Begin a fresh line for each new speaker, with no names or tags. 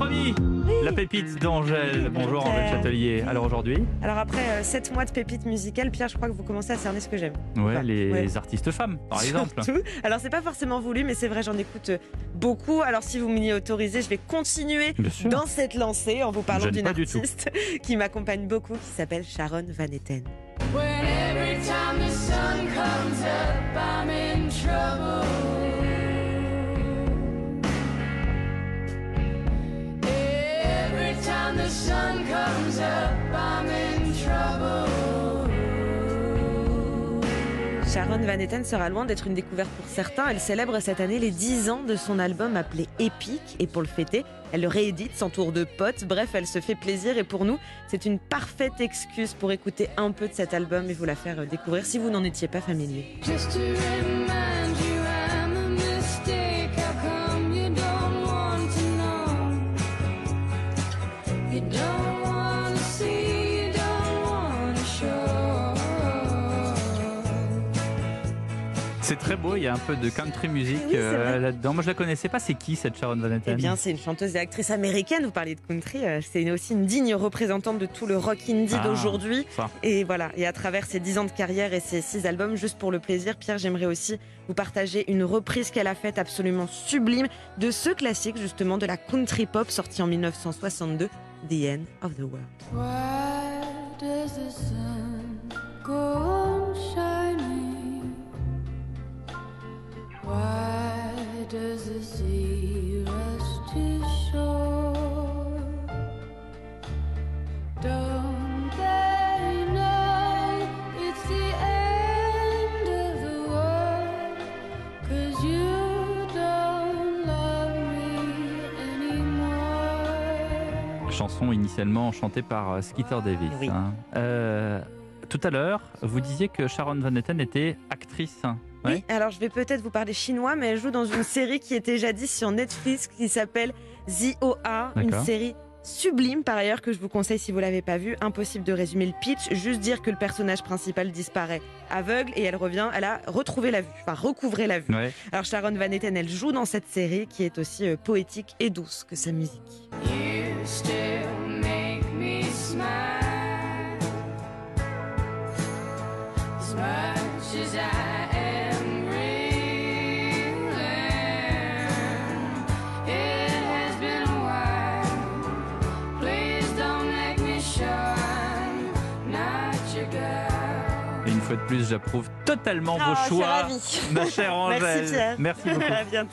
promis La pépite d'Angèle. Bonjour Angèle Châtelier. Alors aujourd'hui
Alors après 7 mois de pépite musicale, Pierre, je crois que vous commencez à cerner ce que j'aime.
Ouais,
Enfin,
les
ouais.
artistes femmes, par exemple.
Surtout. Alors c'est pas forcément voulu, mais c'est vrai, j'en écoute beaucoup. Alors si vous m'y autorisez, je vais continuer dans cette lancée en vous parlant d'une artiste qui m'accompagne beaucoup, qui s'appelle Sharon Van Etten.
When every time the sun comes up, I'm in trouble. Sun comes up, I'm in trouble.
Sharon Van Etten sera loin d'être une découverte pour certains. Elle célèbre cette année les 10 ans de son album appelé Epic. Et pour le fêter, elle le réédite, s'entoure de potes. Bref, elle se fait plaisir. Et pour nous, c'est une parfaite excuse pour écouter un peu de cet album et vous la faire découvrir si vous n'en étiez pas familier.
Just to
C'est très beau, il y a un peu de country music
Oui, c'est
euh, là-dedans. Moi je la connaissais pas, c'est qui cette Sharon Van Etten?
Eh bien, c'est une chanteuse et actrice américaine. Vous parliez de country. euh, C'est aussi une digne représentante de tout le rock indie
Ah,
d'aujourd'hui. Et voilà. Et à travers ses 10 ans de carrière et ses 6 albums, juste pour le plaisir, Pierre, j'aimerais aussi vous partager une reprise qu'elle a faite absolument sublime de ce classique, justement, de la country pop sorti en 1962, The End of the World.
Why does the sun go does the sea rush to shore? Don't they know it's the end of the world? Cause you don't love me anymore.
Chanson initialement chantée par euh, Skeeter Davis.
Oui.
hein. Euh, tout à l'heure, vous disiez que Sharon Van Etten était actrice. Ouais.
Oui, alors je vais peut-être vous parler chinois, mais elle joue dans une série qui était jadis sur Netflix qui s'appelle The OA, une série sublime par ailleurs que je vous conseille si vous l'avez pas vue. Impossible de résumer le pitch, juste dire que le personnage principal disparaît aveugle et elle revient, elle a retrouvé la vue, enfin recouvré la vue.
Ouais.
Alors Sharon Van Etten, elle joue dans cette série qui est aussi euh, poétique et douce que sa musique.
You still make me smile
Et une fois de plus, j'approuve totalement vos
Ah,
choix,
ravie.
ma chère Angèle.
Merci Pierre.
Merci beaucoup.
à bientôt.